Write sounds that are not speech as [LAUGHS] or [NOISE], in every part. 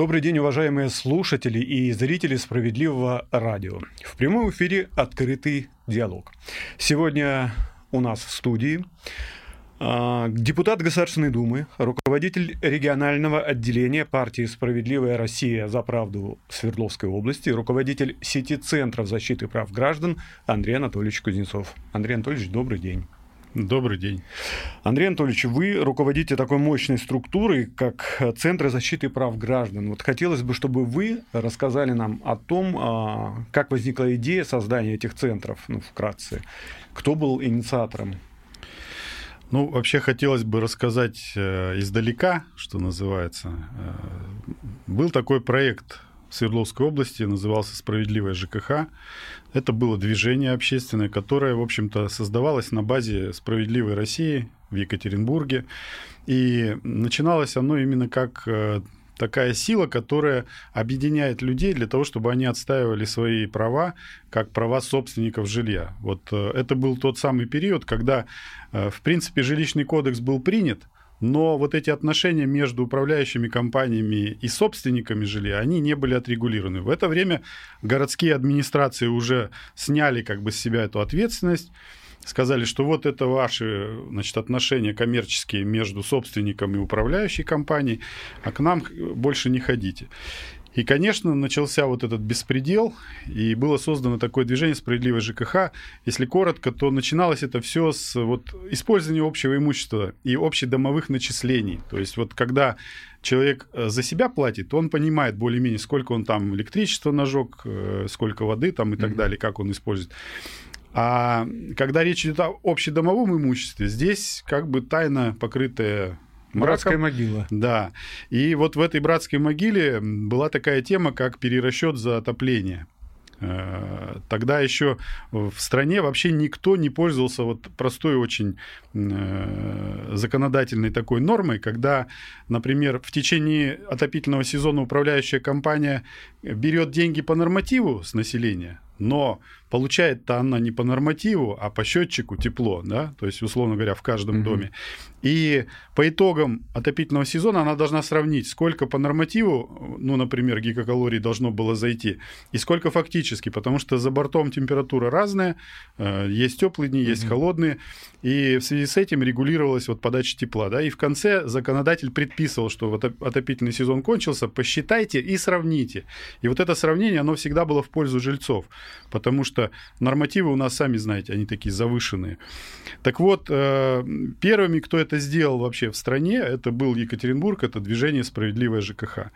Добрый день, уважаемые слушатели и зрители «Справедливого радио». В прямом эфире «Открытый диалог». Сегодня у нас в студии а, депутат Государственной Думы, руководитель регионального отделения партии «Справедливая Россия за правду» Свердловской области, руководитель сети Центров защиты прав граждан Андрей Анатольевич Кузнецов. Андрей Анатольевич, добрый день. Добрый день. Андрей Анатольевич, вы руководите такой мощной структурой, как Центры защиты прав граждан. Вот хотелось бы, чтобы вы рассказали нам о том, а, как возникла идея создания этих центров, ну, вкратце. Кто был инициатором ну, вообще хотелось бы рассказать э, издалека, что называется. Э, был такой проект Свердловской области, назывался «Справедливая ЖКХ». Это было движение общественное, которое, в общем-то, создавалось на базе «Справедливой России» в Екатеринбурге. И начиналось оно именно как э, такая сила, которая объединяет людей для того, чтобы они отстаивали свои права, как права собственников жилья. Вот э, это был тот самый период, когда, э, в принципе, жилищный кодекс был принят, но вот эти отношения между управляющими компаниями и собственниками жилья, они не были отрегулированы. В это время городские администрации уже сняли как бы с себя эту ответственность, сказали, что вот это ваши значит, отношения коммерческие между собственником и управляющей компанией, а к нам больше не ходите. И, конечно, начался вот этот беспредел, и было создано такое движение «Справедливое ЖКХ». Если коротко, то начиналось это все с вот, использования общего имущества и общедомовых начислений. То есть вот когда человек э, за себя платит, он понимает более-менее, сколько он там электричества нажег, э, сколько воды там и так mm-hmm. далее, как он использует. А когда речь идет о общедомовом имуществе, здесь как бы тайна, покрытая Братская могила. Да. И вот в этой братской могиле была такая тема, как перерасчет за отопление. Э, тогда еще в стране вообще никто не пользовался вот простой очень э, законодательной такой нормой, когда, например, в течение отопительного сезона управляющая компания берет деньги по нормативу с населения, но получает-то она не по нормативу, а по счетчику тепло, да, то есть, условно говоря, в каждом угу. доме. И по итогам отопительного сезона она должна сравнить, сколько по нормативу, ну, например, гигакалорий должно было зайти, и сколько фактически, потому что за бортом температура разная, э, есть теплые дни, есть угу. холодные, и в связи с этим регулировалась вот подача тепла, да, и в конце законодатель предписывал, что вот отопительный сезон кончился, посчитайте и сравните. И вот это сравнение, оно всегда было в пользу жильцов, потому что нормативы у нас, сами знаете, они такие завышенные. Так вот, э, первыми, кто это сделал вообще в стране, это был Екатеринбург, это движение «Справедливая ЖКХ».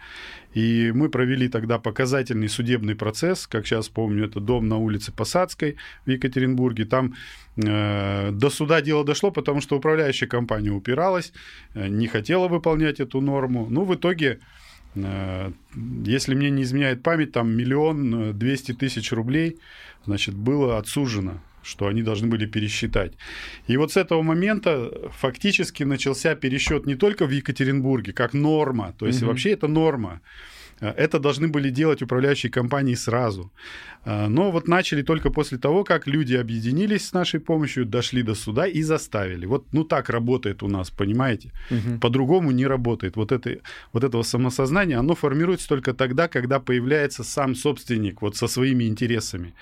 И мы провели тогда показательный судебный процесс, как сейчас помню, это дом на улице Посадской в Екатеринбурге. Там э, до суда дело дошло, потому что управляющая компания упиралась, э, не хотела выполнять эту норму. Ну, в итоге если мне не изменяет память, там миллион э, двести тысяч рублей, значит, было отсужено что они должны были пересчитать. И вот с этого момента фактически начался пересчет не только в Екатеринбурге, как норма, то есть угу. вообще это норма. Э, это должны были делать управляющие компании сразу. Э, но вот начали только после того, как люди объединились с нашей помощью, дошли до суда и заставили. Вот ну так работает у нас, понимаете? Угу. По-другому не работает. Вот, это, вот этого самосознания, оно формируется только тогда, когда появляется сам собственник вот со своими интересами.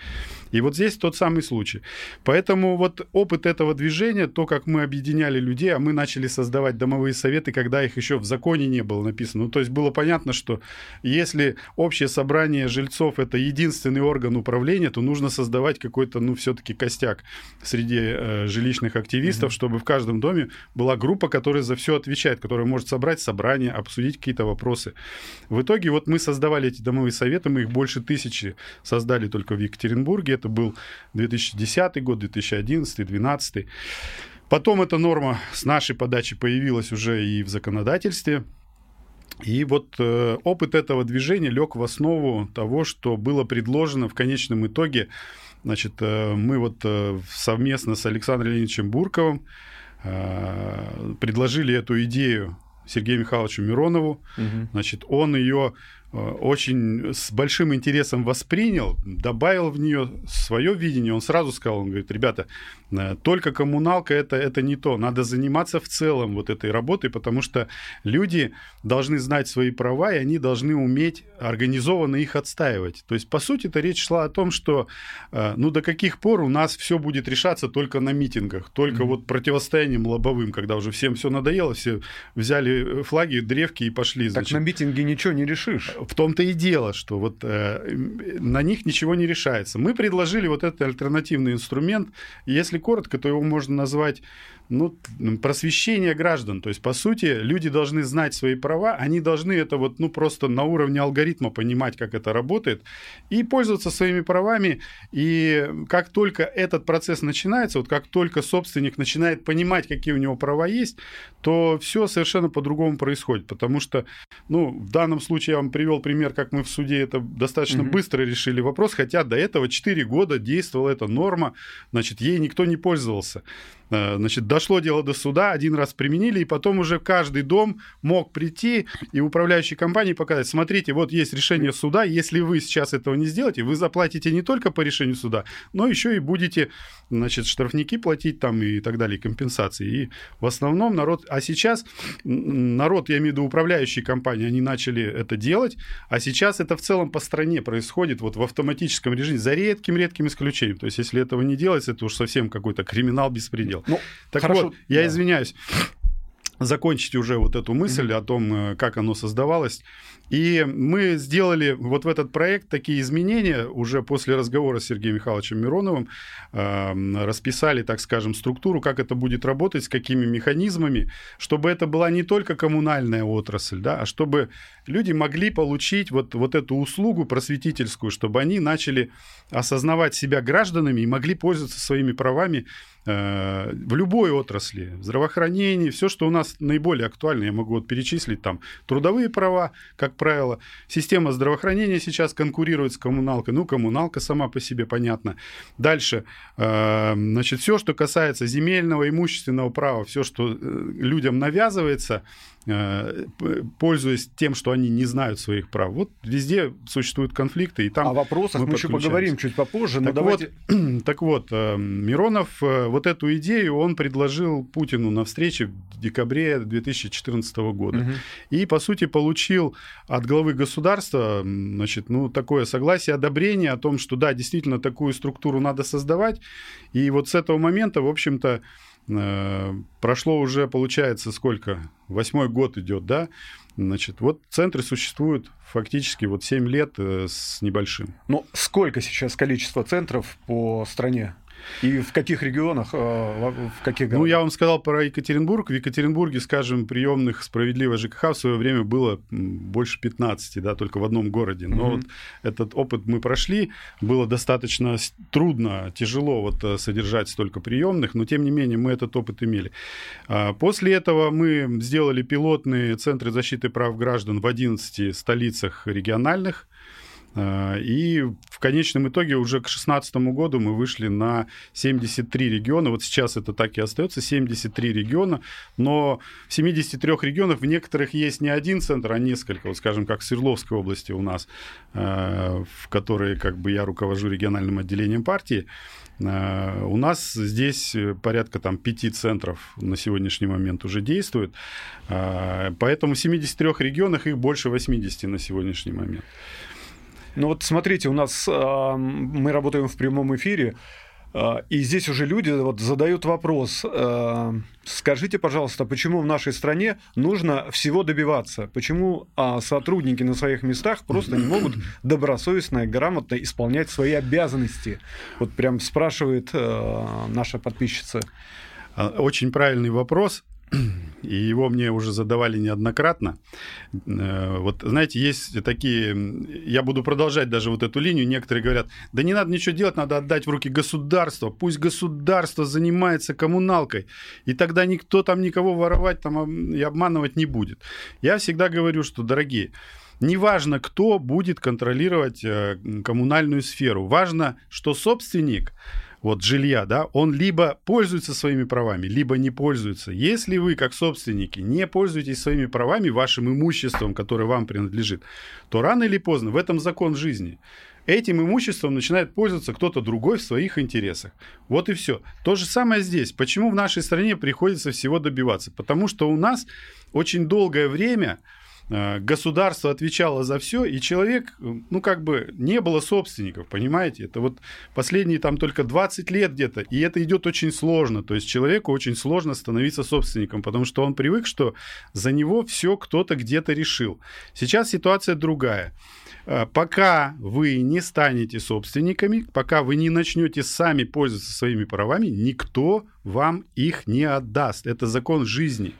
И вот здесь тот самый случай. Поэтому вот опыт этого движения, то, как мы объединяли людей, а мы начали создавать домовые советы, когда их еще в законе не было написано. Ну, то есть было понятно, что если общее собрание жильцов это единственный орган управления, то нужно создавать какой-то, ну, все-таки костяк среди э, жилищных активистов, mm-hmm. чтобы в каждом доме была группа, которая за все отвечает, которая может собрать собрание, обсудить какие-то вопросы. В итоге вот мы создавали эти домовые советы, мы их больше тысячи создали только в Екатеринбурге. Это был 2010 год, 2011, 2012. Потом эта норма с нашей подачи появилась уже и в законодательстве. И вот э, опыт этого движения лег в основу того, что было предложено в конечном итоге. Значит, э, мы вот э, совместно с Александром Леонидовичем Бурковым э, предложили эту идею Сергею Михайловичу Миронову. Угу. Значит, он ее очень с большим интересом воспринял, добавил в нее свое видение. Он сразу сказал, он говорит, ребята, э, только коммуналка это, это не то. Надо заниматься в целом вот этой работой, потому что люди должны знать свои права, и они должны уметь организованно их отстаивать. То есть, по сути, это речь шла о том, что э, ну до каких пор у нас все будет решаться только на митингах, только mm-hmm. вот противостоянием лобовым, когда уже всем все надоело, все взяли э, флаги, древки и пошли. Так значит. на митинге ничего не решишь. В том-то и дело, что вот э, на них ничего не решается. Мы предложили вот этот альтернативный инструмент. Если коротко, то его можно назвать ну, просвещение граждан. То есть, по сути, люди должны знать свои права, они должны это вот, ну, просто на уровне алгоритма понимать, как это работает, и пользоваться своими правами. И как только этот процесс начинается, вот как только собственник начинает понимать, какие у него права есть, то все совершенно по-другому происходит. Потому что, ну, в данном случае я вам привел пример, как мы в суде это достаточно угу. быстро решили вопрос, хотя до этого 4 года действовала эта норма, значит, ей никто не пользовался. Э, значит, дошло дело до суда, один раз применили, и потом уже каждый дом мог прийти и управляющей компании показать, смотрите, вот есть решение суда, если вы сейчас этого не сделаете, вы заплатите не только по решению суда, но еще и будете, значит, штрафники платить там и так далее, компенсации. И в основном народ... А сейчас народ, я имею в виду управляющие компании, они начали это делать, а сейчас это в целом по стране происходит вот в автоматическом режиме, за редким-редким исключением. То есть, если этого не делается, это уж совсем какой-то криминал, беспредел. Ну, так хорошо, вот, я да. извиняюсь [SNIFFS] закончить уже вот эту мысль mm-hmm. о том, э, как оно создавалось. И мы сделали вот в этот проект такие изменения уже после разговора с Сергеем Михайловичем Мироновым, э, расписали, так скажем, структуру, как это будет работать, с какими механизмами, чтобы это была не только коммунальная отрасль, да, а чтобы люди могли получить вот, вот эту услугу просветительскую, чтобы они начали осознавать себя гражданами и могли пользоваться своими правами Э, в любой отрасли, здравоохранении, все, что у нас наиболее актуально, я могу вот перечислить там трудовые права, как правило, система здравоохранения сейчас конкурирует с коммуналкой, ну, коммуналка сама по себе понятно. Дальше, э, значит, все, что касается земельного, имущественного права, все, что э, людям навязывается, Э, пользуясь тем, что они не знают своих прав. Вот везде существуют конфликты, и там О вопросах мы, мы еще поговорим чуть попозже. Так, давайте... вот, так вот, [CLEARS THROAT] Миронов вот эту идею он предложил Путину на встрече в декабре 2014 года. Угу. И, по сути, получил от главы государства значит, ну, такое согласие, одобрение о том, что да, действительно, такую структуру надо создавать. И вот с этого момента, в общем-то, Э, прошло уже, получается, сколько? Восьмой год идет, да? Значит, вот центры существуют фактически вот 7 лет э, с небольшим. Ну, сколько сейчас количество центров по стране? И в каких регионах, э, в каких городах? Ну, я вам сказал про Екатеринбург. В Екатеринбурге, скажем, приемных справедливой ЖКХ в свое время было больше 15, да, только в одном городе. Но mm-hmm. вот этот опыт мы прошли. Было достаточно трудно, тяжело вот э, содержать столько приемных, но тем не менее мы этот опыт имели. А, после этого мы сделали пилотные центры защиты прав граждан в 11 столицах региональных. А, и в конечном итоге уже к 2016 году мы вышли на 73 региона. Вот сейчас это так и остается, 73 региона. Но в 73 регионах в некоторых есть не один центр, а несколько. Вот скажем, как в Свердловской области у нас, а, в которой как бы я руковожу региональным отделением партии. А, у нас здесь порядка там пяти центров на сегодняшний момент уже действует. Поэтому в 73 регионах их больше 80 на сегодняшний момент. Ну вот смотрите, у нас э, мы работаем в прямом эфире, э, и здесь уже люди вот задают вопрос. Э, скажите, пожалуйста, почему в нашей стране нужно всего добиваться? Почему сотрудники на своих местах просто не могут [CLEARS THROAT] добросовестно и грамотно исполнять свои обязанности? Вот прям спрашивает наша подписчица. Очень правильный вопрос [CLEARS THROAT] и его мне уже задавали неоднократно. Э, вот, знаете, есть такие... Я буду продолжать даже вот эту линию. Некоторые говорят, да не надо ничего делать, надо отдать в руки государства. Пусть государство занимается коммуналкой, и тогда никто там никого воровать там, и обманывать не будет. Я всегда говорю, что, дорогие, неважно, кто будет контролировать э, коммунальную сферу. Важно, что собственник вот жилья, да, он либо пользуется своими правами, либо не пользуется. Если вы, как собственники, не пользуетесь своими правами, вашим имуществом, которое вам принадлежит, то рано или поздно в этом закон жизни. Этим имуществом начинает пользоваться кто-то другой в своих интересах. Вот и все. То же самое здесь. Почему в нашей стране приходится всего добиваться? Потому что у нас очень долгое время государство отвечало за все, и человек, ну, как бы не было собственников, понимаете? Это вот последние там только 20 лет где-то, и это идет очень сложно. То есть человеку очень сложно становиться собственником, потому что он привык, что за него все кто-то где-то решил. Сейчас ситуация другая. Э, пока вы не станете собственниками, пока вы не начнете сами пользоваться своими правами, никто вам их не отдаст. Это закон жизни.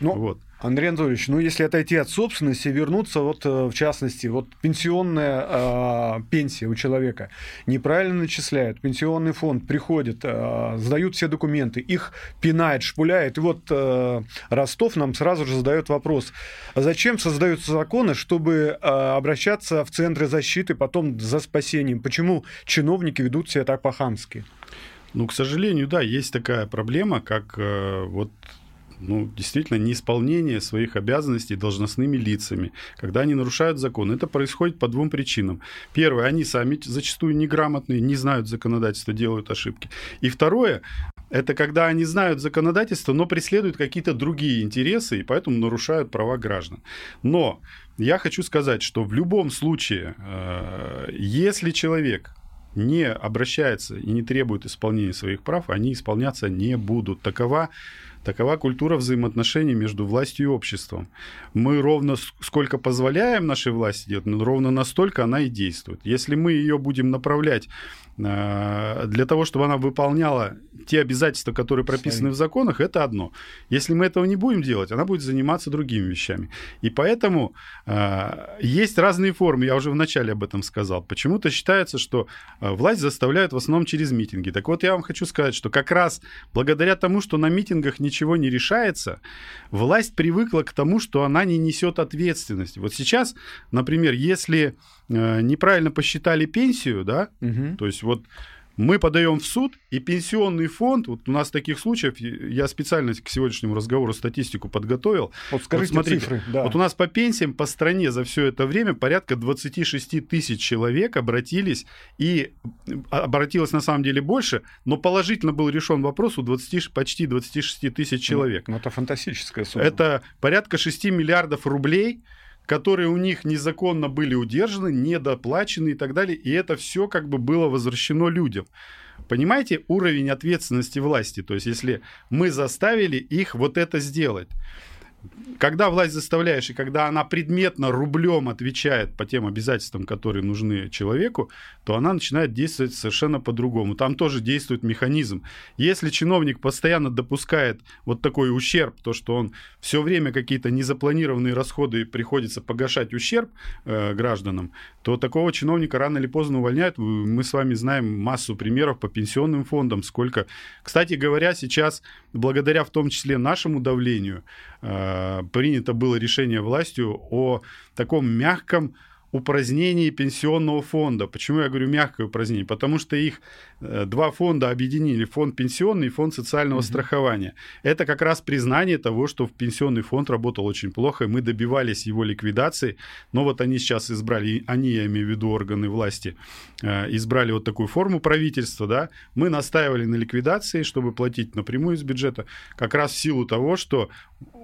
Ну, вот. Андрей Анатольевич, ну если отойти от собственности, вернуться вот э, в частности, вот пенсионная э, пенсия у человека неправильно начисляют, пенсионный фонд приходит, э, сдают все документы, их пинает, шпуляет, и вот э, Ростов нам сразу же задает вопрос, а зачем создаются законы, чтобы э, обращаться в центры защиты потом за спасением? Почему чиновники ведут себя так по-хамски? Ну, к сожалению, да, есть такая проблема, как э, вот ну, действительно неисполнение своих обязанностей должностными лицами, когда они нарушают закон. Это происходит по двум причинам. Первое, они сами зачастую неграмотные, не знают законодательства, делают ошибки. И второе, это когда они знают законодательство, но преследуют какие-то другие интересы и поэтому нарушают права граждан. Но я хочу сказать, что в любом случае, э, если человек не обращается и не требует исполнения своих прав, они исполняться не будут. Такова Такова культура взаимоотношений между властью и обществом. Мы ровно сколько позволяем нашей власти делать, ровно настолько она и действует. Если мы ее будем направлять для того, чтобы она выполняла те обязательства, которые прописаны в законах, это одно. Если мы этого не будем делать, она будет заниматься другими вещами. И поэтому э, есть разные формы, я уже вначале об этом сказал. Почему-то считается, что э, власть заставляют в основном через митинги. Так вот, я вам хочу сказать, что как раз благодаря тому, что на митингах ничего не решается, власть привыкла к тому, что она не несет ответственности. Вот сейчас, например, если Э, неправильно посчитали пенсию, да, угу. то есть вот мы подаем в суд, и пенсионный фонд, вот у нас таких случаев, я специально к сегодняшнему разговору статистику подготовил. Вот скажите вот смотрите, цифры. Да. Вот у нас по пенсиям по стране за все это время порядка 26 тысяч человек обратились, и а, обратилось на самом деле больше, но положительно был решен вопрос у 20, почти 26 тысяч ну, человек. Ну, это фантастическая сумма. Это порядка 6 миллиардов рублей, которые у них незаконно были удержаны, недоплачены и так далее. И это все как бы было возвращено людям. Понимаете уровень ответственности власти? То есть, если мы заставили их вот это сделать, когда власть заставляешь, и когда она предметно рублем отвечает по тем обязательствам, которые нужны человеку, то она начинает действовать совершенно по-другому. Там тоже действует механизм. Если чиновник постоянно допускает вот такой ущерб, то, что он все время какие-то незапланированные расходы приходится погашать ущерб э, гражданам, то такого чиновника рано или поздно увольняют. Мы с вами знаем массу примеров по пенсионным фондам, сколько. Кстати говоря, сейчас, благодаря в том числе нашему давлению, э, принято было решение властью о таком мягком упразднении пенсионного фонда. Почему я говорю мягкое упразднение? Потому что их э, два фонда объединили, фонд пенсионный и фонд социального угу. страхования. Это как раз признание того, что пенсионный фонд работал очень плохо, и мы добивались его ликвидации, но вот они сейчас избрали, они, я имею в виду органы власти, э, избрали вот такую форму правительства, да, мы настаивали на ликвидации, чтобы платить напрямую из бюджета, как раз в силу того, что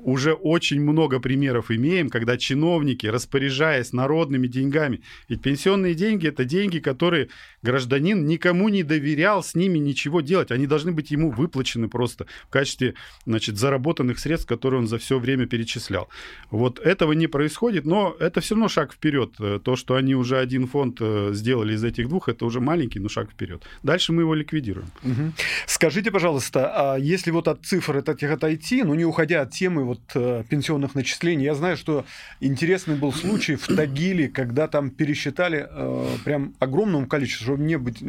уже очень много примеров имеем, когда чиновники, распоряжаясь народными деньгами, ведь пенсионные деньги это деньги, которые гражданин никому не доверял с ними ничего делать, они должны быть ему выплачены просто в качестве значит, заработанных средств, которые он за все время перечислял. Вот этого не происходит, но это все равно шаг вперед. То, что они уже один фонд э, сделали из этих двух, это уже маленький, но шаг вперед. Дальше мы его ликвидируем. Угу. Скажите, пожалуйста, а если вот от цифр этих отойти, ну не уходя от темы вот э, пенсионных начислений. Я знаю, что интересный был случай в Тагиле, когда там пересчитали э, прям огромному количеству, чтобы не быть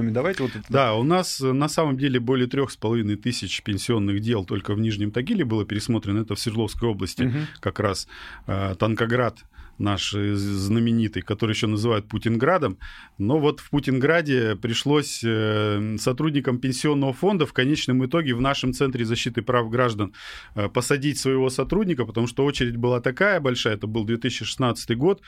голословными, давайте вот это. Да, у нас э, на самом деле более трех с половиной тысяч пенсионных дел только в Нижнем Тагиле было пересмотрено, это в Свердловской области угу. как раз э, Танкоград наш знаменитый, который еще называют Путинградом. Но вот в Путинграде пришлось э, сотрудникам пенсионного фонда в конечном итоге в нашем Центре защиты прав граждан э, посадить своего сотрудника, потому что очередь была такая большая, это был 2016 год,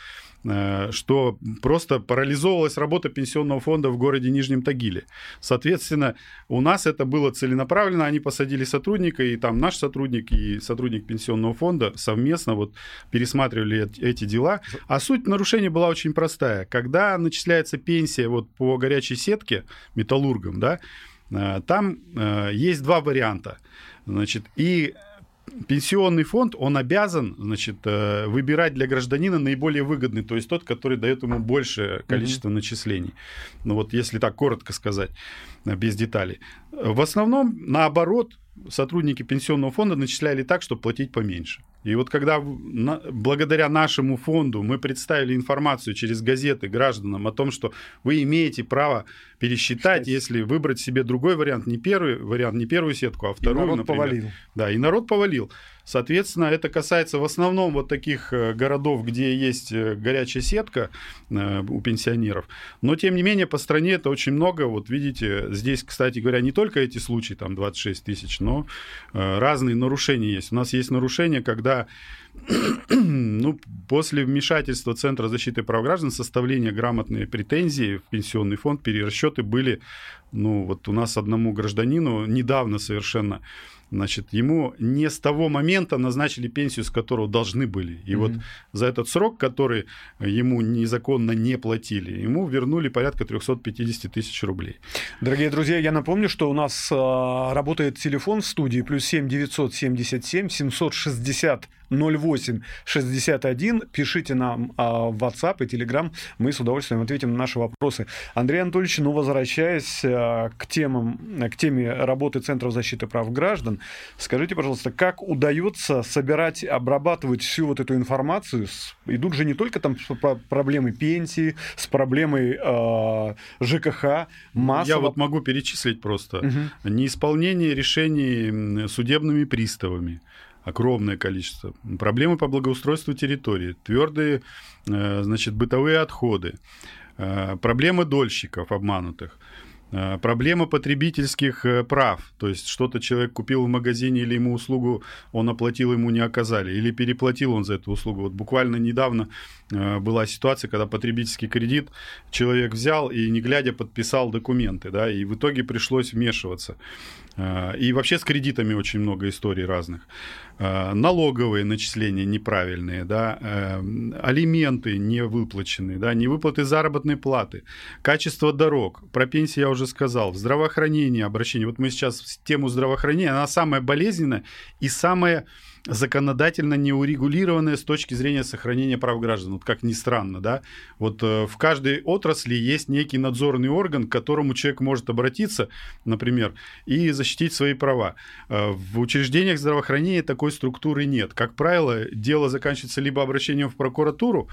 э, что просто парализовалась работа пенсионного фонда в городе Нижнем Тагиле. Соответственно, у нас это было целенаправленно, они посадили сотрудника, и там наш сотрудник и сотрудник пенсионного фонда совместно вот пересматривали эти дела дела. А суть нарушения была очень простая. Когда начисляется пенсия вот по горячей сетке металлургам, да, э, там э, есть два варианта. Значит, и пенсионный фонд, он обязан, значит, э, выбирать для гражданина наиболее выгодный, то есть тот, который дает ему большее количество mm-hmm. начислений. Ну вот, если так коротко сказать, без деталей. В основном, наоборот, сотрудники пенсионного фонда начисляли так, чтобы платить поменьше. И вот когда на, благодаря нашему фонду мы представили информацию через газеты гражданам о том, что вы имеете право пересчитать, Считать. если выбрать себе другой вариант, не первый вариант, не первую сетку, а вторую, и народ например. повалил. Да, и народ повалил. Соответственно, это касается в основном вот таких э, городов, где есть э, горячая сетка э, у пенсионеров. Но, тем не менее, по стране это очень много. Вот видите, здесь, кстати говоря, не только эти случаи, там 26 тысяч, но разные нарушения есть. У нас есть нарушения, когда [CLEARS THROAT] ну, после вмешательства Центра защиты прав граждан, составления грамотной претензии в пенсионный фонд, перерасчеты были, ну, вот у нас одному гражданину недавно совершенно значит, ему не с того момента назначили пенсию, с которого должны были. И mm-hmm. вот за этот срок, который ему незаконно не платили, ему вернули порядка 350 тысяч рублей. Дорогие друзья, я напомню, что у нас э, работает телефон в студии плюс 7 977 760 0861. Пишите нам а, в WhatsApp и Telegram. Мы с удовольствием ответим на наши вопросы. Андрей Анатольевич, ну, возвращаясь а, к, темам, к теме работы Центров защиты прав граждан, скажите, пожалуйста, как удается собирать, обрабатывать всю вот эту информацию? Идут же не только там проблемы пенсии, с проблемой э, ЖКХ, массово... Я вот могу перечислить просто. Угу. Неисполнение решений судебными приставами огромное количество. Проблемы по благоустройству территории, твердые, э, значит, бытовые отходы, э, проблемы дольщиков обманутых, э, проблема потребительских прав, то есть что-то человек купил в магазине или ему услугу он оплатил, ему не оказали, или переплатил он за эту услугу. Вот буквально недавно была ситуация, когда потребительский кредит человек взял и не глядя подписал документы, да, и в итоге пришлось вмешиваться. И вообще с кредитами очень много историй разных. Э, налоговые начисления неправильные, да, э, алименты не выплаченные, да, невыплаты заработной платы, качество дорог, про пенсии я уже сказал, здравоохранение, обращение. Вот мы сейчас тему здравоохранения, она самая болезненная и самая законодательно не урегулированное с точки зрения сохранения прав граждан. Вот как ни странно, да. Вот э, в каждой отрасли есть некий надзорный орган, к которому человек может обратиться, например, и защитить свои права. Э, в учреждениях здравоохранения такой структуры нет. Как правило, дело заканчивается либо обращением в прокуратуру,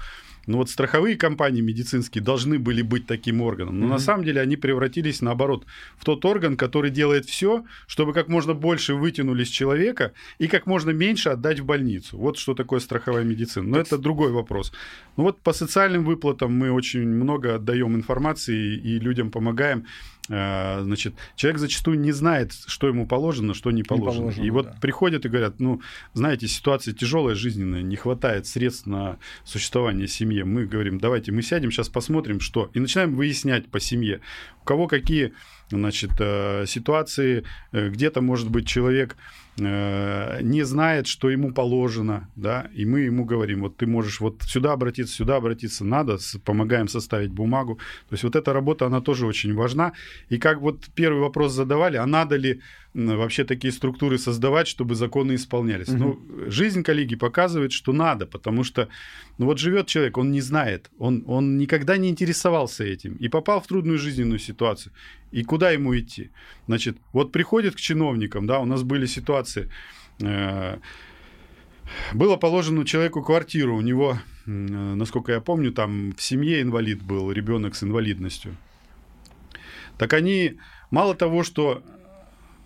ну вот страховые компании медицинские должны были быть таким органом, но mm-hmm. на самом деле они превратились наоборот в тот орган, который делает все, чтобы как можно больше вытянули с человека и как можно меньше отдать в больницу. Вот что такое страховая медицина. Но это другой вопрос. Ну вот по социальным выплатам мы очень много отдаем информации и людям помогаем. А, значит, человек зачастую не знает, что ему положено, что не положено. Не положено и вот да. приходят и говорят, ну, знаете, ситуация тяжелая, жизненная, не хватает средств на существование семьи. Мы говорим, давайте мы сядем, сейчас посмотрим, что. И начинаем выяснять по семье, у кого какие значит, э, ситуации, э, где-то, может быть, человек Э, не знает, что ему положено, да, и мы ему говорим, вот ты можешь вот сюда обратиться, сюда обратиться, надо, помогаем составить бумагу. То есть вот эта работа, она тоже очень важна. И как вот первый вопрос задавали, а надо ли вообще такие структуры создавать, чтобы законы исполнялись. Угу. Ну, жизнь коллеги показывает, что надо, потому что ну вот живет человек, он не знает, он, он никогда не интересовался этим и попал в трудную жизненную ситуацию. И куда ему идти? Значит, вот приходит к чиновникам, да, у нас были ситуации, э, было положено человеку квартиру, у него, э, насколько я помню, там в семье инвалид был, ребенок с инвалидностью. Так они мало того, что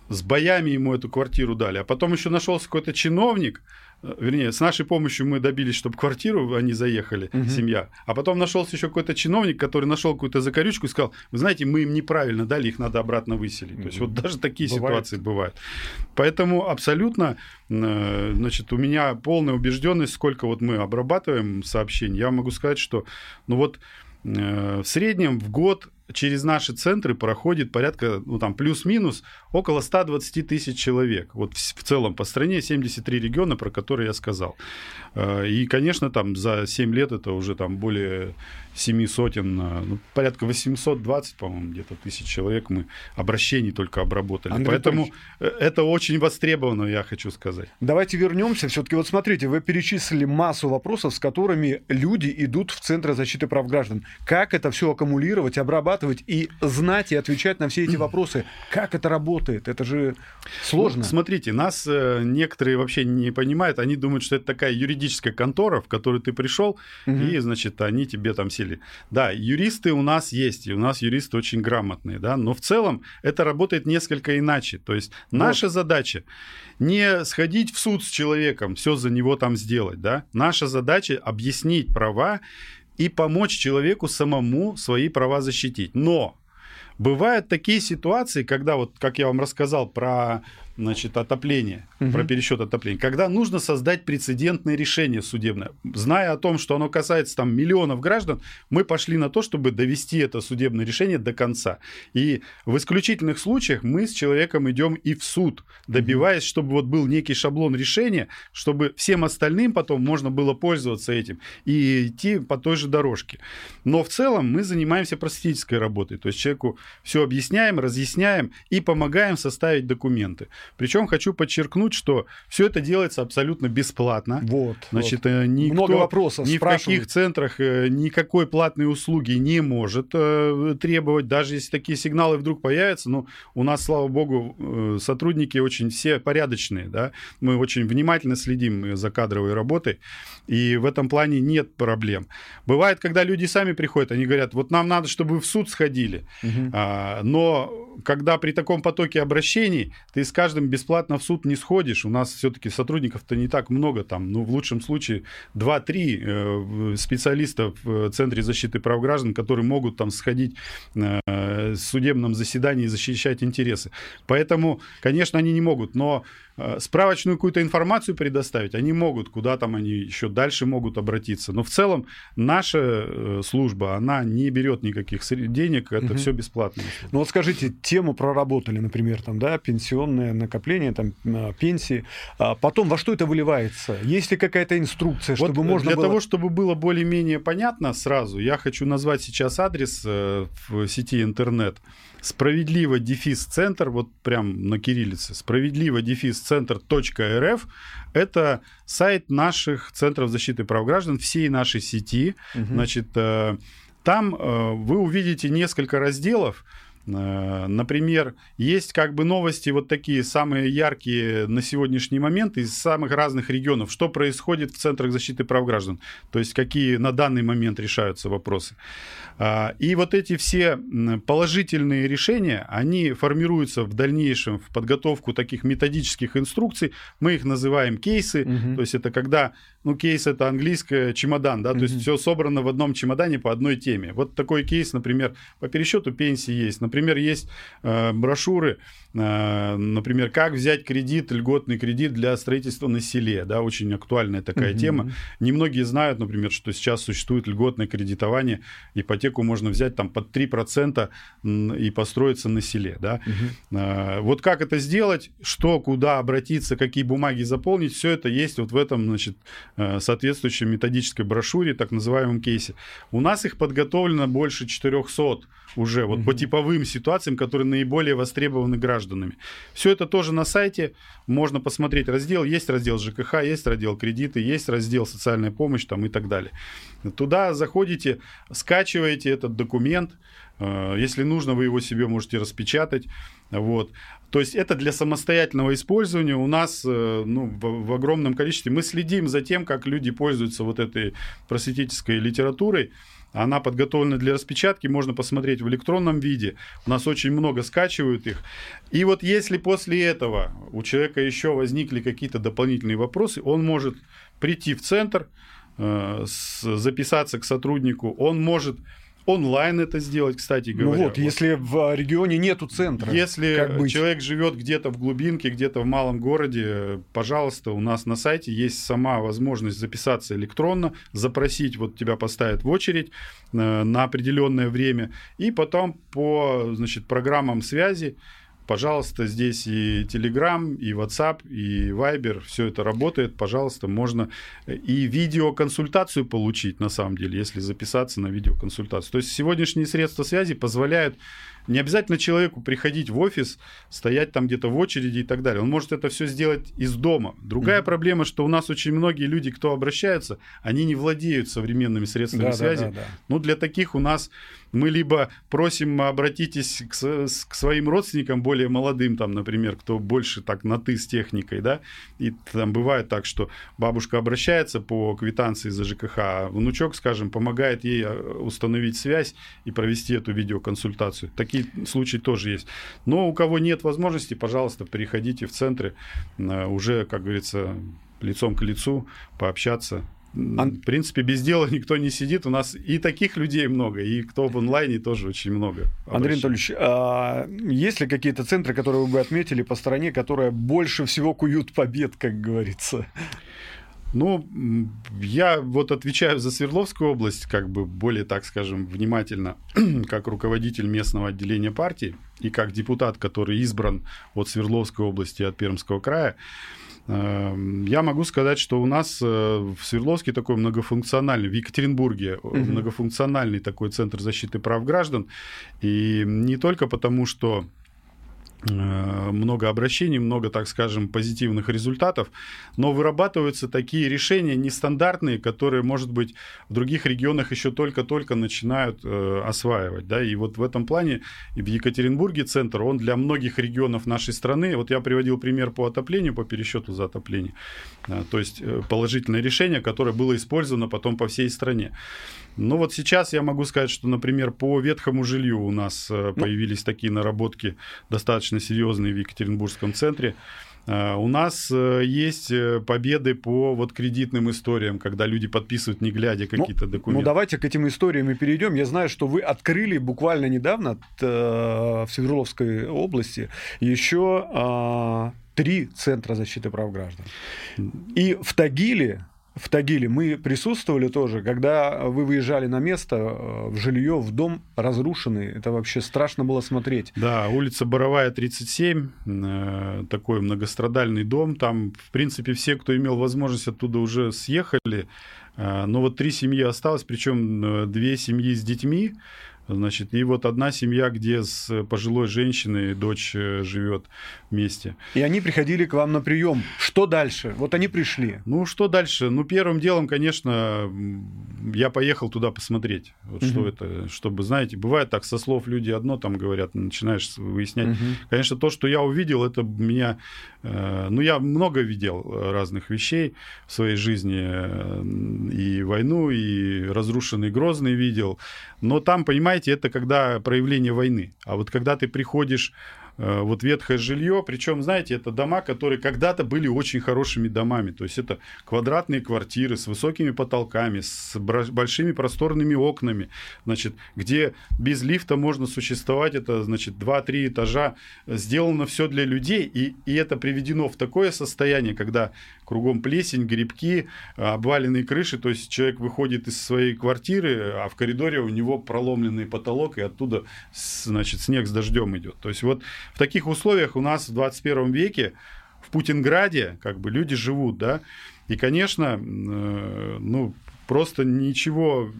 с боями ему эту квартиру дали. А потом еще нашелся какой-то чиновник, Э, вернее, с нашей помощью мы добились, чтобы квартиру они заехали, угу. семья. А потом нашелся еще какой-то чиновник, который нашел какую-то закорючку и сказал, вы знаете, мы им неправильно дали, их надо обратно выселить. Угу. То есть вот даже такие бывает. ситуации бывают. Поэтому абсолютно, э, значит, у меня полная убежденность, сколько вот мы обрабатываем сообщений, я могу сказать, что, ну вот э, в среднем в год через наши центры проходит порядка, ну там плюс-минус, около 120 тысяч человек. Вот в, целом по стране 73 региона, про которые я сказал. Э, и, конечно, там за 7 лет это уже там более семи сотен, ну, порядка 820, по-моему, где-то тысяч человек мы обращений только обработали. Андрей Поэтому Анатольевич, э, это очень востребовано, я хочу сказать. Давайте вернемся. Все-таки вот смотрите, вы перечислили массу вопросов, с которыми люди идут в Центры защиты прав граждан. Как это все аккумулировать, обрабатывать и знать и отвечать на все эти вопросы? Как это работает? Это же сложно. Ну, смотрите, нас э, некоторые вообще не понимают. Они думают, что это такая юридическая контора, в которую ты пришел, угу. и, значит, они тебе там начали. Да, юристы у нас есть, и у нас юристы очень грамотные, да, но в целом это работает несколько иначе. То есть вот. наша задача не сходить в суд с человеком, все за него там сделать, да. Наша задача объяснить права и помочь человеку самому свои права защитить. Но бывают такие ситуации, когда вот, как я вам рассказал про значит, отопление, угу. про пересчет отопления, когда нужно создать прецедентное решение судебное. Зная о том, что оно касается там миллионов граждан, мы пошли на то, чтобы довести это судебное решение до конца. И в исключительных случаях мы с человеком идем и в суд, добиваясь, угу. чтобы вот был некий шаблон решения, чтобы всем остальным потом можно было пользоваться этим и идти по той же дорожке. Но в целом мы занимаемся просветительской работой, то есть человеку все объясняем, разъясняем и помогаем составить документы. Причем хочу подчеркнуть, что все это делается абсолютно бесплатно. Вот. Значит, вот. Э, никто, Много вопросов ни в каких центрах э, никакой платной услуги не может э, требовать, даже если такие сигналы вдруг появятся. Но у нас, слава богу, сотрудники очень все порядочные, да. Мы очень внимательно следим за кадровой работой, и в этом плане нет проблем. Бывает, когда люди сами приходят, они говорят, вот нам надо, чтобы вы в суд сходили, угу. а, но когда при таком потоке обращений ты с каждым каждым бесплатно в суд не сходишь. У нас все-таки сотрудников-то не так много, там, ну, в лучшем случае 2-3 э, специалистов в Центре защиты прав граждан, которые могут там сходить э, в судебном заседании и защищать интересы. Поэтому, конечно, они не могут, но Э, справочную какую-то информацию предоставить, они могут, куда там они еще дальше могут обратиться. Но в целом наша э, служба, она не берет никаких денег, это угу. все бесплатно. Ну вот скажите, тему проработали, например, там, да, пенсионное накопление, там, э, пенсии. А потом во что это выливается? Есть ли какая-то инструкция, чтобы вот можно Для было... того, чтобы было более-менее понятно сразу, я хочу назвать сейчас адрес в сети интернет справедливо дефис центр, вот прям на кириллице, справедливо дефис центр .рф, это сайт наших центров защиты прав граждан, всей нашей сети. Угу. Значит, э, там э, вы увидите несколько разделов, Э, например, есть как бы новости вот такие самые яркие на сегодняшний момент из самых разных регионов. Что происходит в центрах защиты прав граждан? То есть какие на данный момент решаются вопросы. А, и вот эти все положительные решения, они формируются в дальнейшем в подготовку таких методических инструкций. Мы их называем кейсы. Угу. То есть это когда ну, кейс это английское чемодан, да, то mm-hmm. есть все собрано в одном чемодане по одной теме. Вот такой кейс, например, по пересчету пенсии есть. Например, есть э, брошюры, э, например, как взять кредит, льготный кредит для строительства на селе, да, очень актуальная такая mm-hmm. тема. Немногие знают, например, что сейчас существует льготное кредитование, ипотеку можно взять там под 3% и построиться на селе, да. Э, вот как это сделать, что, куда обратиться, какие бумаги заполнить, все это есть вот в этом, значит, Э, соответствующей методической брошюре, так называемом кейсе. У нас их подготовлено больше 400 уже вот угу. по типовым ситуациям, которые наиболее востребованы гражданами. Все это тоже на сайте, можно посмотреть раздел, есть раздел ЖКХ, есть раздел кредиты, есть раздел социальная помощь там и так далее. Туда заходите, скачиваете этот документ, э, если нужно, вы его себе можете распечатать. Вот. То есть это для самостоятельного использования у нас э, ну, в, в огромном количестве. Мы следим за тем, как люди пользуются вот этой просветительской литературой. она подготовлена для распечатки, можно посмотреть в электронном виде. У нас очень много скачивают их. И вот если после этого у человека еще возникли какие-то дополнительные вопросы, он может прийти в центр, э, записаться к сотруднику, он может онлайн это сделать, кстати ну говоря. Ну вот, если в регионе нету центра. Если как человек живет где-то в глубинке, где-то в малом городе, пожалуйста, у нас на сайте есть сама возможность записаться электронно, запросить, вот тебя поставят в очередь э, на определенное время, и потом по значит, программам связи Пожалуйста, здесь и Telegram, и WhatsApp, и Viber, все это работает. Пожалуйста, можно и видеоконсультацию получить, на самом деле, если записаться на видеоконсультацию. То есть сегодняшние средства связи позволяют не обязательно человеку приходить в офис, стоять там где-то в очереди и так далее. Он может это все сделать из дома. Другая mm-hmm. проблема, что у нас очень многие люди, кто обращаются, они не владеют современными средствами да, связи. Да, да, да. Ну, для таких у нас мы либо просим обратитесь к, к своим родственникам более молодым, там, например, кто больше так на ты с техникой, да, и там бывает так, что бабушка обращается по квитанции за ЖКХ, а внучок, скажем, помогает ей э, установить связь и провести эту видеоконсультацию. Такие случаи тоже есть. Но у кого нет возможности, пожалуйста, переходите в центры э, уже, как говорится, лицом к лицу, пообщаться, в принципе, без дела никто не сидит. У нас и таких людей много, и кто в онлайне тоже очень много. Андрей Анатольевич, а есть ли какие-то центры, которые вы бы отметили по стране, которые больше всего куют побед, как говорится? Ну, я вот отвечаю за Свердловскую область, как бы более, так скажем, внимательно, [CLEARS THROAT] как руководитель местного отделения партии и как депутат, который избран от Свердловской области и от Пермского края. Эм, я могу сказать, что у нас э, в Свердловске такой многофункциональный, в Екатеринбурге угу. многофункциональный такой центр защиты прав граждан. И не только потому, что много обращений, много, так скажем, позитивных результатов, но вырабатываются такие решения нестандартные, которые, может быть, в других регионах еще только-только начинают э, осваивать. Да? И вот в этом плане и в Екатеринбурге центр, он для многих регионов нашей страны, вот я приводил пример по отоплению, по пересчету за отопление, э, то есть э, положительное решение, которое было использовано потом по всей стране. Ну вот сейчас я могу сказать, что, например, по ветхому жилью у нас э, ну. появились такие наработки достаточно серьезные в Екатеринбургском центре. Э, у нас э, есть победы по вот кредитным историям, когда люди подписывают не глядя ну, какие-то ну, документы. Ну давайте к этим историям и перейдем. Я знаю, что вы открыли буквально недавно в Свердловской области еще а, три центра защиты прав граждан. И в Тагиле в Тагиле мы присутствовали тоже, когда вы выезжали на место, э, в жилье, в дом разрушенный. Это вообще страшно было смотреть. Да, улица Боровая, 37, э, такой многострадальный дом. Там, в принципе, все, кто имел возможность оттуда уже съехали. Э, но вот три семьи осталось, причем две семьи с детьми. Значит, и вот одна семья, где с пожилой женщиной дочь живет вместе. И они приходили к вам на прием. Что дальше? Вот они пришли. Ну, что дальше? Ну, первым делом, конечно, я поехал туда посмотреть. Вот угу. что это, чтобы, знаете, бывает так, со слов люди одно там говорят, начинаешь выяснять. Угу. Конечно, то, что я увидел, это меня... Э, ну, я много видел разных вещей в своей жизни. Э, и войну, и разрушенный Грозный видел. Но там, понимаете, это когда проявление войны. А вот когда ты приходишь Э, вот ветхое жилье, причем, знаете, это дома, которые когда-то были очень хорошими домами, то есть это квадратные квартиры с высокими потолками, с большими просторными окнами, значит, где без лифта можно существовать, это, значит, 2-3 этажа, сделано все для людей, и, и это приведено в такое состояние, когда кругом плесень, грибки, обваленные крыши, то есть человек выходит из своей квартиры, а в коридоре у него проломленный потолок, и оттуда, значит, снег с дождем идет. То есть вот в таких условиях у нас в 21 веке в Путинграде как бы люди живут, да, и, конечно, э, ну, просто ничего,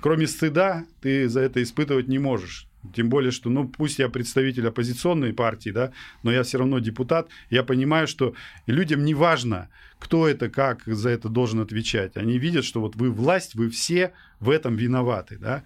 кроме стыда, ты за это испытывать не можешь. Тем более, что, ну, пусть я представитель оппозиционной партии, да, но я все равно депутат. Я понимаю, что людям не важно, кто это, как за это должен отвечать. Они видят, что вот вы власть, вы все в этом виноваты, да.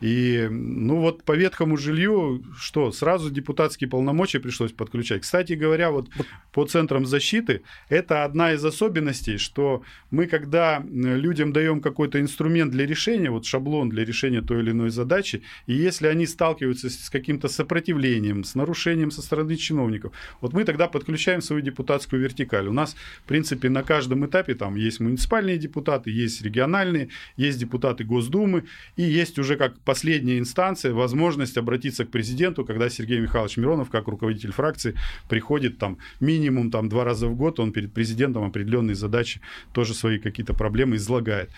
И, ну вот по ветхому жилью, что, сразу депутатские полномочия пришлось подключать. Кстати говоря, вот по центрам защиты, это одна из особенностей, что мы, когда людям даем какой-то инструмент для решения, вот шаблон для решения той или иной задачи, и если они сталкиваются с каким-то сопротивлением, с нарушением со стороны чиновников, вот мы тогда подключаем свою депутатскую вертикаль. У нас, в принципе, на каждом этапе там есть муниципальные депутаты, есть региональные, есть депутаты Госдумы, и есть уже как последняя инстанция возможность обратиться к президенту, когда Сергей Михайлович Миронов, как руководитель фракции, приходит там минимум там два раза в год, он перед президентом определенные задачи, тоже свои какие-то проблемы излагает.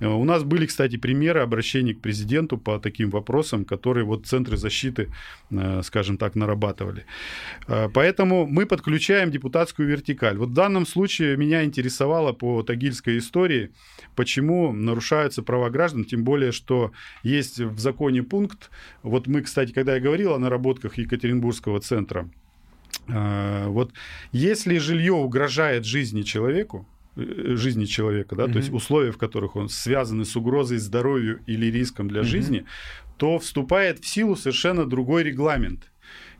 Э, у нас были, кстати, примеры обращений к президенту по таким вопросам, которые вот центры защиты, э, скажем так, нарабатывали. Э, поэтому мы подключаем депутатскую вертикаль. Вот в данном случае меня интересовало по тагильской истории, почему нарушаются права граждан, тем более, что есть в законе пункт, вот мы, кстати, когда я говорил о наработках Екатеринбургского центра, вот если жилье угрожает жизни человеку, Э, жизни человека, да, угу. то есть условия, в которых он связаны с угрозой здоровью или риском для угу. жизни, то вступает в силу совершенно другой регламент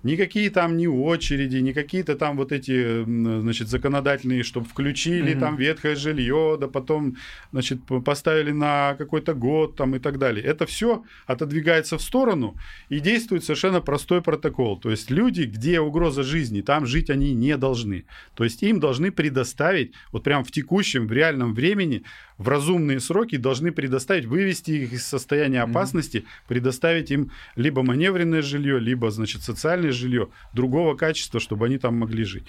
никакие там не очереди, не какие-то там вот эти, значит, законодательные, чтобы включили mm-hmm. там ветхое жилье, да потом, значит, поставили на какой-то год там и так далее. Это все отодвигается в сторону и действует совершенно простой протокол. То есть люди, где угроза жизни, там жить они не должны. То есть им должны предоставить вот прям в текущем, в реальном времени в разумные сроки должны предоставить, вывести их из состояния опасности, mm-hmm. предоставить им либо маневренное жилье, либо, значит, социальное жилье другого качества, чтобы они там могли жить.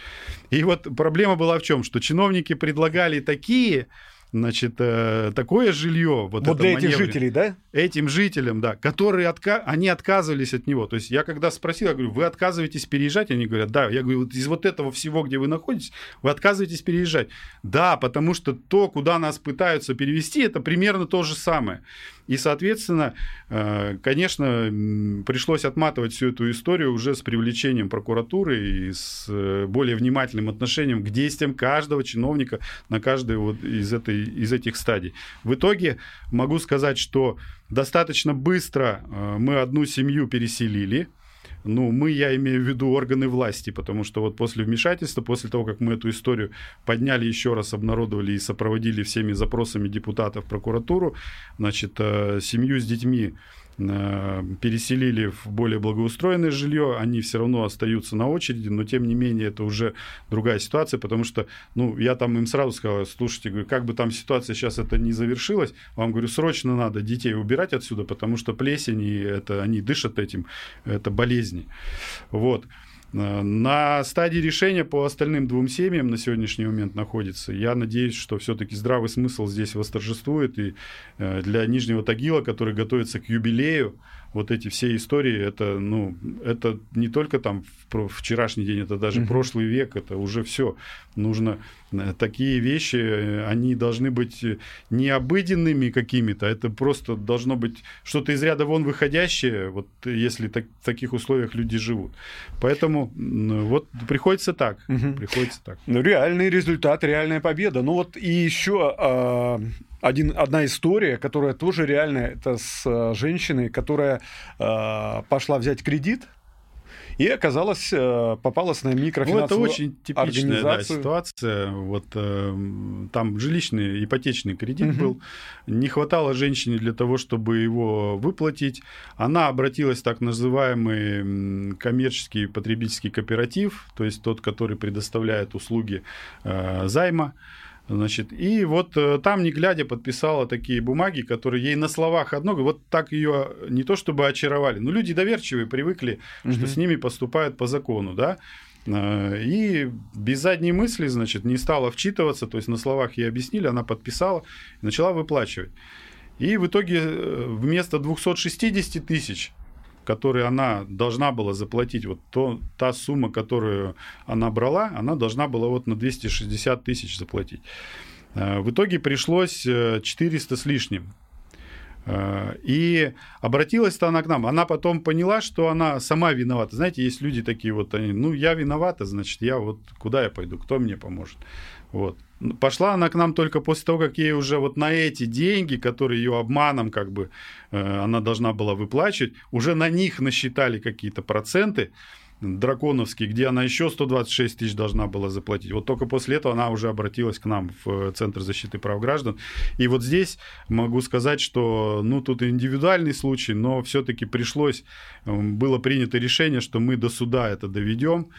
И вот проблема была в чем? Что чиновники предлагали такие значит, э, такое жилье. Вот, вот для этих жителей, да? Этим жителям, да, которые отка... они отказывались от него. То есть я когда спросил, я говорю, вы отказываетесь переезжать? Они говорят, да. Я говорю, вот из вот этого всего, где вы находитесь, вы отказываетесь переезжать? Да, потому что то, куда нас пытаются перевести, это примерно то же самое. И, соответственно, э, конечно, пришлось отматывать всю эту историю уже с привлечением прокуратуры и с э, более внимательным отношением к действиям каждого чиновника на каждой вот из, этой, из этих стадий. В итоге могу сказать, что достаточно быстро э, мы одну семью переселили, ну, мы, я имею в виду органы власти, потому что вот после вмешательства, после того, как мы эту историю подняли еще раз, обнародовали и сопроводили всеми запросами депутатов прокуратуру, значит, э, семью с детьми переселили в более благоустроенное жилье, они все равно остаются на очереди, но тем не менее это уже другая ситуация, потому что, ну, я там им сразу сказал, слушайте, говорю, как бы там ситуация сейчас это не завершилась, вам говорю, срочно надо детей убирать отсюда, потому что плесень, и это, они дышат этим, это болезни. Вот. Э, на стадии решения по остальным двум семьям на сегодняшний момент находится. Я надеюсь, что все-таки здравый смысл здесь восторжествует. И э, для Нижнего Тагила, который готовится к юбилею, вот эти все истории, это, ну, это не только там вчерашний день, это даже mm-hmm. прошлый век, это уже все. Нужно э, такие вещи, они должны быть не обыденными какими-то, это просто должно быть что-то из ряда вон выходящее, вот если так, в таких условиях люди живут. Поэтому вот приходится так, mm-hmm. приходится так. Ну, реальный результат, реальная победа. Ну вот и еще а, один, одна история, которая тоже реальная, это с э, женщиной, которая э, пошла взять кредит, и оказалось, э, попалась на микрофинансовую ну, это очень типичная да, ситуация. Вот э, там жилищный ипотечный кредит угу. был. Не хватало женщине для того, чтобы его выплатить. Она обратилась в так называемый коммерческий потребительский кооператив, то есть тот, который предоставляет услуги э, займа. Значит, и вот э, там, не глядя, подписала такие бумаги, которые ей на словах одно, вот так ее не то чтобы очаровали, но люди доверчивые, привыкли, угу. что с ними поступают по закону, да. Э, и без задней мысли, значит, не стала вчитываться, то есть на словах ей объяснили, она подписала, начала выплачивать. И в итоге э, вместо 260 тысяч которые она должна была заплатить, вот то, та сумма, которую она брала, она должна была вот на 260 тысяч заплатить. Э, в итоге пришлось 400 э, с лишним. Э, и обратилась-то она к нам. Она потом поняла, что она сама виновата. Знаете, есть люди такие вот, они, ну, я виновата, значит, я вот куда я пойду, кто мне поможет. Вот. Пошла она к нам только после того, как ей уже вот на эти деньги, которые ее обманом как бы э, она должна была выплачивать, уже на них насчитали какие-то проценты, драконовский, где она еще 126 тысяч должна была заплатить. Вот только после этого она уже обратилась к нам в э, Центр защиты прав граждан. И вот здесь могу сказать, что ну, тут индивидуальный случай, но все-таки пришлось, эм, было принято решение, что мы до суда это доведем.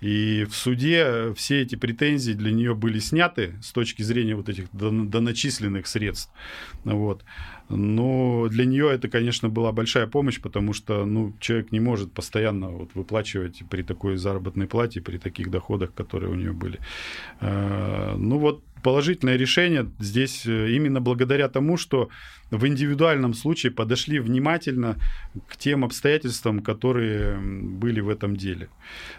И в суде все эти претензии для нее были сняты с точки зрения вот этих доначисленных средств. Вот. Но для нее это, конечно, была большая помощь, потому что ну, человек не может постоянно вот выплачивать при такой заработной плате, при таких доходах, которые у нее были. Э, ну вот положительное решение здесь э, именно благодаря тому, что в индивидуальном случае подошли внимательно к тем обстоятельствам, которые были в этом деле.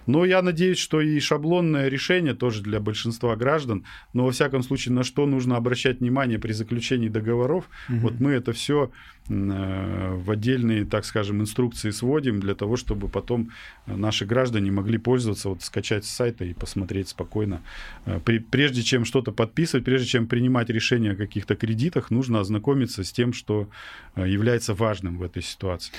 Но я надеюсь, что и шаблонное решение тоже для большинства граждан, но во всяком случае, на что нужно обращать внимание при заключении договоров, угу. вот мы это все э, в отдельные, так скажем, инструкции сводим для того, чтобы потом наши граждане могли пользоваться, вот скачать с сайта и посмотреть спокойно. Э, прежде чем что-то подписывать, прежде чем принимать решение о каких-то кредитах, нужно ознакомиться с тем, тем, что э, является важным в этой ситуации.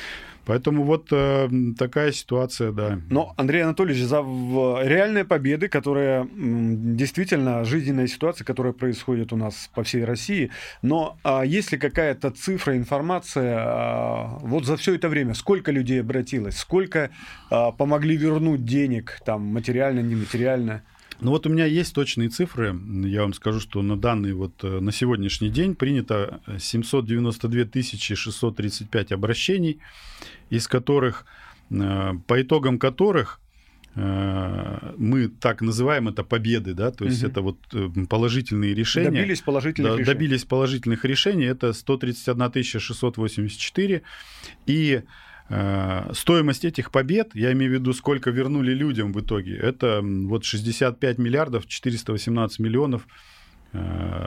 Поэтому вот э, такая ситуация, да. Но, Андрей Анатольевич, за реальные победы, которые действительно жизненная ситуация, которая происходит у нас по всей России, но а есть ли какая-то цифра, информация, а, вот за все это время, сколько людей обратилось, сколько а, помогли вернуть денег, там, материально, нематериально? Ну вот у меня есть точные цифры. Я вам скажу, что на данный вот э, на сегодняшний день принято 792 635 обращений, из которых э, по итогам которых э, мы так называем это победы, да, то есть угу. это вот положительные решения. Добились положительных да, решений. Добились положительных решений, это 131 684. И Э, стоимость этих побед, я имею в виду, сколько вернули людям в итоге, это вот 65 миллиардов 418 миллионов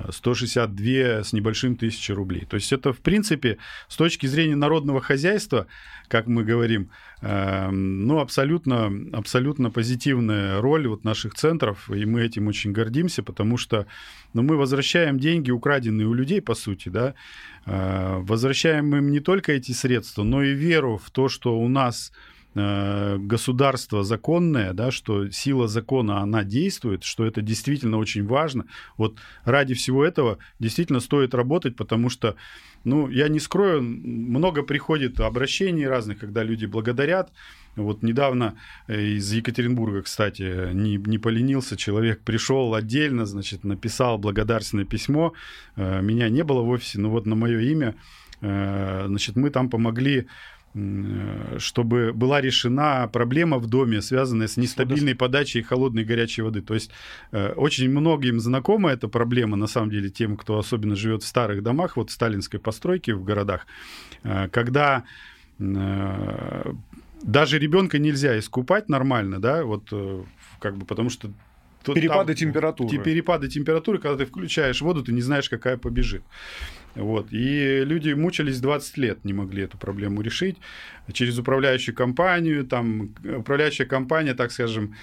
162 э, с небольшим тысячи рублей. То есть это, в принципе, с точки зрения народного хозяйства, как мы говорим, э, ну, абсолютно, абсолютно позитивная роль вот наших центров, и мы этим очень гордимся, потому что ну, мы возвращаем деньги, украденные у людей, по сути, да, Э, возвращаем им не только эти средства, но и веру в то, что у нас государство законное, да, что сила закона, она действует, что это действительно очень важно. Вот ради всего этого действительно стоит работать, потому что, ну, я не скрою, много приходит обращений разных, когда люди благодарят, вот недавно э, из Екатеринбурга, кстати, не, не поленился человек, пришел отдельно, значит, написал благодарственное письмо. Э, меня не было в офисе, но вот на мое имя, э, значит, мы там помогли чтобы была решена проблема в доме, связанная с нестабильной подачей холодной и горячей воды. То есть очень многим знакома эта проблема, на самом деле, тем, кто особенно живет в старых домах, вот сталинской постройки в городах, когда даже ребенка нельзя искупать нормально, да, вот э, как бы потому что перепады там, температуры. Перепады температуры, когда ты включаешь воду, ты не знаешь, какая побежит. Вот. И люди мучились 20 лет, не могли эту проблему решить. Через управляющую компанию, там, управляющая компания, так скажем,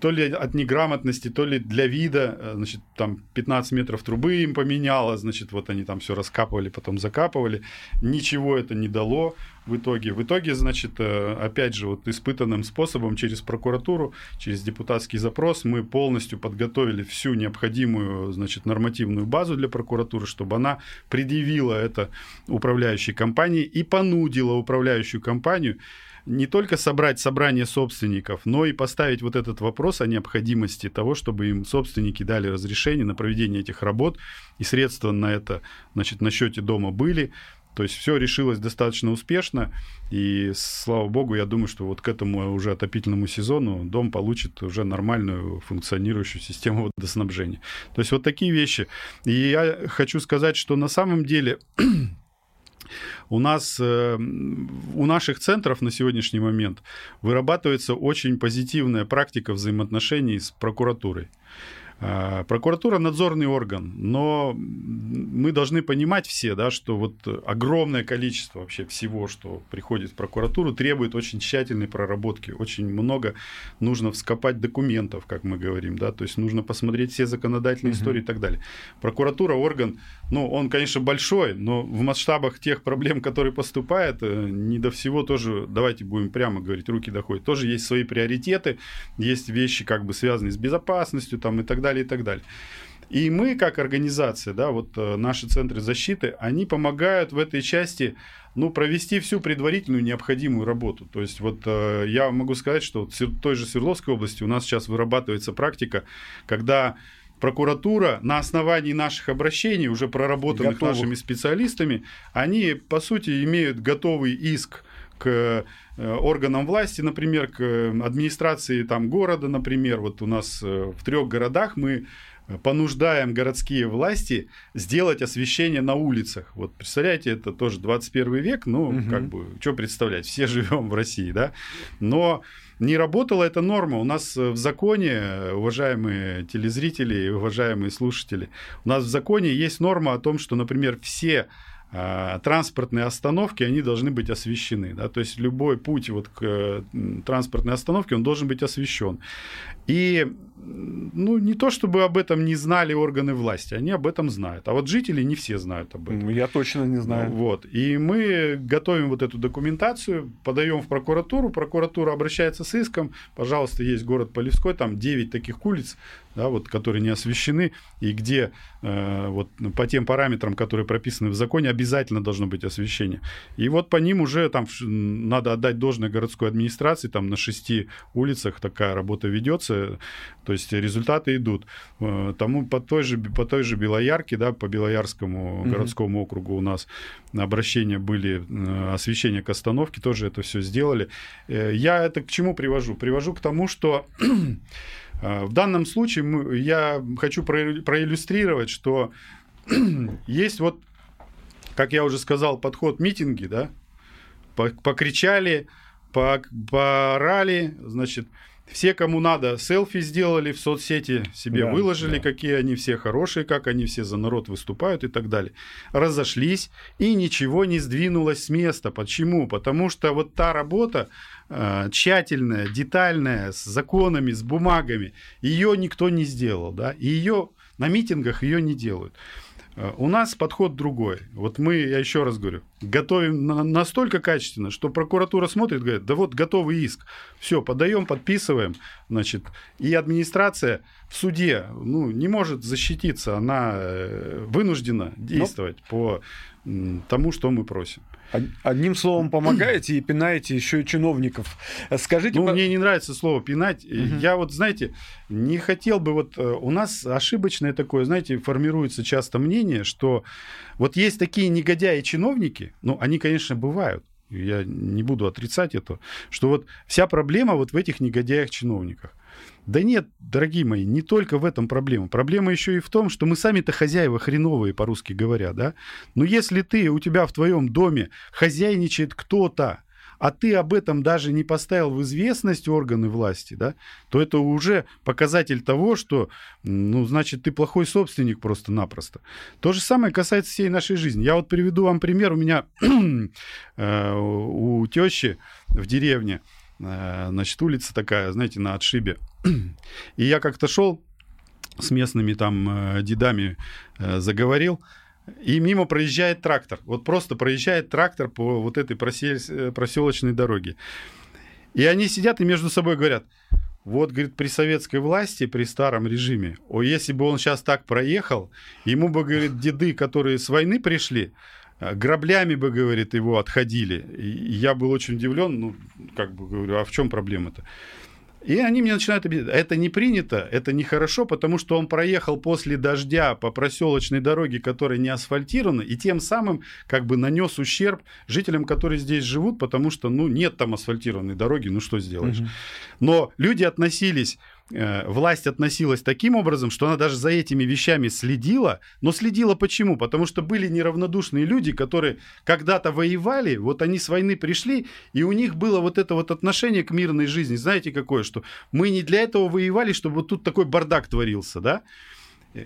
то ли от неграмотности, то ли для вида, э, значит, там 15 метров трубы им поменяло, значит, вот они там все раскапывали, потом закапывали. Ничего это не дало в итоге. В итоге, значит, э, опять же, вот испытанным способом через прокуратуру, через депутатский запрос мы полностью подготовили всю необходимую, значит, нормативную базу для прокуратуры, чтобы она предъявила это управляющей компании и понудила управляющую компанию не только собрать собрание собственников, но и поставить вот этот вопрос о необходимости того, чтобы им собственники дали разрешение на проведение этих работ, и средства на это, значит, на счете дома были. То есть все решилось достаточно успешно, и слава богу, я думаю, что вот к этому уже отопительному сезону дом получит уже нормальную функционирующую систему водоснабжения. То есть вот такие вещи. И я хочу сказать, что на самом деле [CLEARS THROAT] у нас, э, у наших центров на сегодняшний момент вырабатывается очень позитивная практика взаимоотношений с прокуратурой. А, прокуратура надзорный орган, но мы должны понимать все, да, что вот огромное количество вообще всего, что приходит в прокуратуру, требует очень тщательной проработки. Очень много нужно вскопать документов, как мы говорим, да, то есть нужно посмотреть все законодательные угу. истории и так далее. Прокуратура орган, ну, он, конечно, большой, но в масштабах тех проблем, которые поступают, э, не до всего тоже, давайте будем прямо говорить, руки доходят. Тоже есть свои приоритеты, есть вещи, как бы связанные с безопасностью там и так далее далее, и так далее. И мы, как организация, да, вот э, наши центры защиты, они помогают в этой части ну, провести всю предварительную необходимую работу. То есть вот э, я могу сказать, что в той же Свердловской области у нас сейчас вырабатывается практика, когда прокуратура на основании наших обращений, уже проработанных Готовых. нашими специалистами, они, по сути, имеют готовый иск к э, органам власти, например, к администрации там, города, например. Вот у нас э, в трех городах мы понуждаем городские власти сделать освещение на улицах. Вот представляете, это тоже 21 век, ну, угу. как бы, что представлять, все живем в России, да, но не работала эта норма. У нас в законе, уважаемые телезрители и уважаемые слушатели, у нас в законе есть норма о том, что, например, все транспортные остановки, они должны быть освещены. Да? То есть любой путь вот к транспортной остановке, он должен быть освещен. И ну, не то чтобы об этом не знали органы власти, они об этом знают. А вот жители не все знают об этом. Я точно не знаю. Вот. И мы готовим вот эту документацию, подаем в прокуратуру, прокуратура обращается с иском, пожалуйста, есть город Полевской, там 9 таких улиц, да, вот, которые не освещены, и где э, вот, по тем параметрам, которые прописаны в законе, обязательно должно быть освещение. И вот по ним уже там надо отдать должное городской администрации, там на шести улицах такая работа ведется, то есть результаты идут. Э, тому по той же, по той же Белоярке, да, по Белоярскому городскому mm-hmm. округу у нас обращения были, э, освещение к остановке, тоже это все сделали. Э, я это к чему привожу? Привожу к тому, что [CLEARS THROAT] в данном случае я хочу проиллюстрировать, что [CLEARS THROAT] есть вот, как я уже сказал, подход митинги, да, покричали, поорали, значит, все, кому надо, селфи сделали в соцсети, себе да, выложили, да. какие они все хорошие, как они все за народ выступают и так далее. Разошлись, и ничего не сдвинулось с места. Почему? Потому что вот та работа э, тщательная, детальная, с законами, с бумагами, ее никто не сделал. Да? И ее на митингах ее не делают. Э, у нас подход другой. Вот мы, я еще раз говорю, готовим настолько качественно, что прокуратура смотрит, говорит, да вот готовый иск, все, подаем, подписываем, значит, и администрация в суде, ну, не может защититься, она э, вынуждена ну, действовать Но... по тому, что мы просим. Одним словом, помогаете и пинаете еще и чиновников. Скажите... Ну, по... мне не нравится слово «пинать». Угу. Я вот, знаете, не хотел бы... Вот э, у нас ошибочное такое, знаете, формируется часто мнение, что вот есть такие негодяи-чиновники, ну, они, конечно, бывают, я не буду отрицать это, что вот вся проблема вот в этих негодяях-чиновниках. Да нет, дорогие мои, не только в этом проблема. Проблема еще и в том, что мы сами-то хозяева хреновые, по-русски говоря, да? Но если ты, у тебя в твоем доме хозяйничает кто-то, а ты об этом даже не поставил в известность органы власти, да, то это уже показатель того, что, ну, значит, ты плохой собственник просто-напросто. То же самое касается всей нашей жизни. Я вот приведу вам пример. У меня [CLEARS THROAT] э, у тещи в деревне значит, улица такая, знаете, на отшибе. [CLEARS THROAT] И я как-то шел с местными там э, дедами, э, заговорил, и мимо проезжает трактор. Вот просто проезжает трактор по вот этой проселочной дороге. И они сидят и между собой говорят, вот, говорит, при советской власти, при старом режиме, о, если бы он сейчас так проехал, ему бы, говорит, деды, которые с войны пришли, Э, граблями бы, говорит, его отходили. И я был очень удивлен, ну, как бы говорю, а в чем проблема-то? И они мне начинают объяснять, это не принято, это нехорошо, потому что он проехал после дождя по проселочной дороге, которая не асфальтирована, и тем самым как бы нанес ущерб жителям, которые здесь живут, потому что, ну, нет там асфальтированной дороги, ну, что сделаешь. Угу. Но люди относились э, власть относилась таким образом, что она даже за этими вещами следила. Но следила почему? Потому что были неравнодушные люди, которые когда-то воевали, вот они с войны пришли, и у них было вот это вот отношение к мирной жизни. Знаете какое? Что мы не для этого воевали, чтобы вот тут такой бардак творился, да?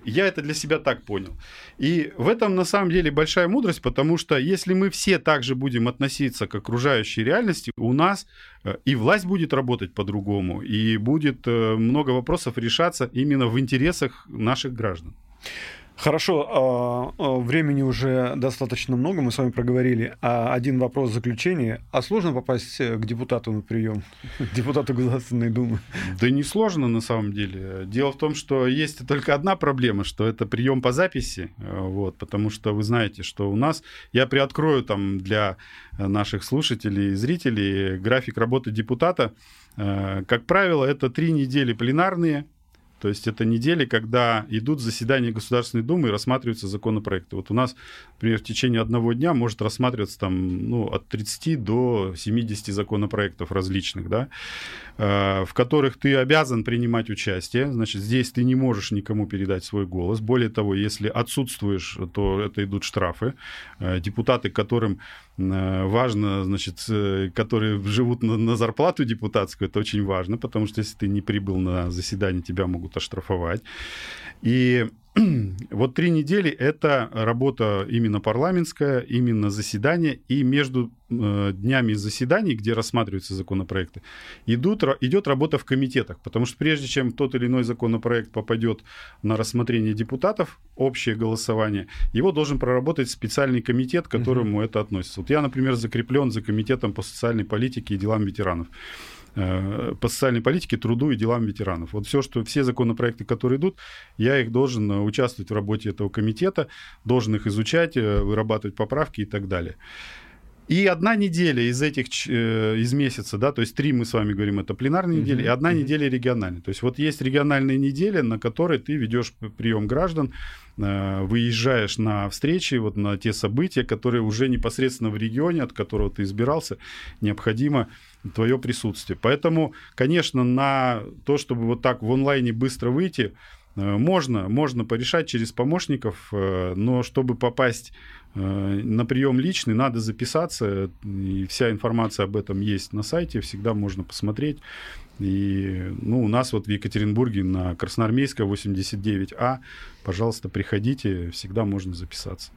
Я это для себя так понял. И в этом на самом деле большая мудрость, потому что если мы все также будем относиться к окружающей реальности, у нас э, и власть будет работать по-другому, и будет э, много вопросов решаться именно в интересах наших граждан. Хорошо, а, а, времени уже достаточно много, мы с вами проговорили. А один вопрос в заключение. А сложно попасть э, к депутату на прием, [LAUGHS] депутату Государственной Думы? Да не сложно на самом деле. Дело в том, что есть только одна проблема, что это прием по записи, э, вот, потому что вы знаете, что у нас, я приоткрою там для наших слушателей и зрителей график работы депутата. Э, как правило, это три недели пленарные, то есть это недели, когда идут заседания Государственной Думы и рассматриваются законопроекты. Вот у нас, например, в течение одного дня может рассматриваться там, ну, от 30 до 70 законопроектов различных, да, э, в которых ты обязан принимать участие. Значит, здесь ты не можешь никому передать свой голос. Более того, если отсутствуешь, то это идут штрафы. Э, депутаты, которым важно, значит, э, которые живут на, на зарплату депутатскую, это очень важно, потому что если ты не прибыл на заседание, тебя могут оштрафовать. И [CLEARS THROAT] вот три недели это работа именно парламентская, именно заседание, и между э, днями заседаний, где рассматриваются законопроекты, идут, идет работа в комитетах, потому что прежде чем тот или иной законопроект попадет на рассмотрение депутатов, общее голосование, его должен проработать специальный комитет, к которому угу. это относится. Вот я, например, закреплен за комитетом по социальной политике и делам ветеранов. Э, по социальной политике, труду и делам ветеранов. Вот все, что, все законопроекты, которые идут, я их должен э, участвовать в работе этого комитета, должен их изучать, э, вырабатывать поправки и так далее. И одна неделя из этих, из месяца, да, то есть три мы с вами говорим, это пленарные mm-hmm. недели, и одна mm-hmm. неделя региональная. То есть вот есть региональные недели, на которые ты ведешь прием граждан, выезжаешь на встречи, вот на те события, которые уже непосредственно в регионе, от которого ты избирался, необходимо твое присутствие. Поэтому, конечно, на то, чтобы вот так в онлайне быстро выйти, э, можно, можно порешать через помощников, э, но чтобы попасть э, на прием личный, надо записаться, и вся информация об этом есть на сайте, всегда можно посмотреть. И ну, у нас вот в Екатеринбурге на Красноармейская 89А, пожалуйста, приходите, всегда можно записаться.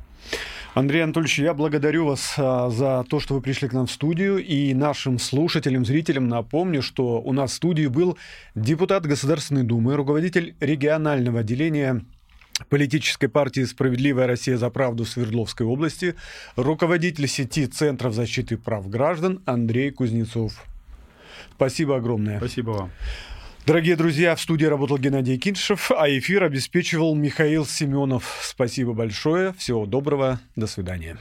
Андрей Анатольевич, я благодарю вас а, за то, что вы пришли к нам в студию. И нашим слушателям, зрителям напомню, что у нас в студии был депутат Государственной Думы, руководитель регионального отделения политической партии «Справедливая Россия за правду» Свердловской области, руководитель сети Центров защиты прав граждан Андрей Кузнецов. Спасибо огромное. Спасибо вам. Дорогие друзья, в студии работал Геннадий Киншев, а эфир обеспечивал Михаил Семенов. Спасибо большое, всего доброго, до свидания.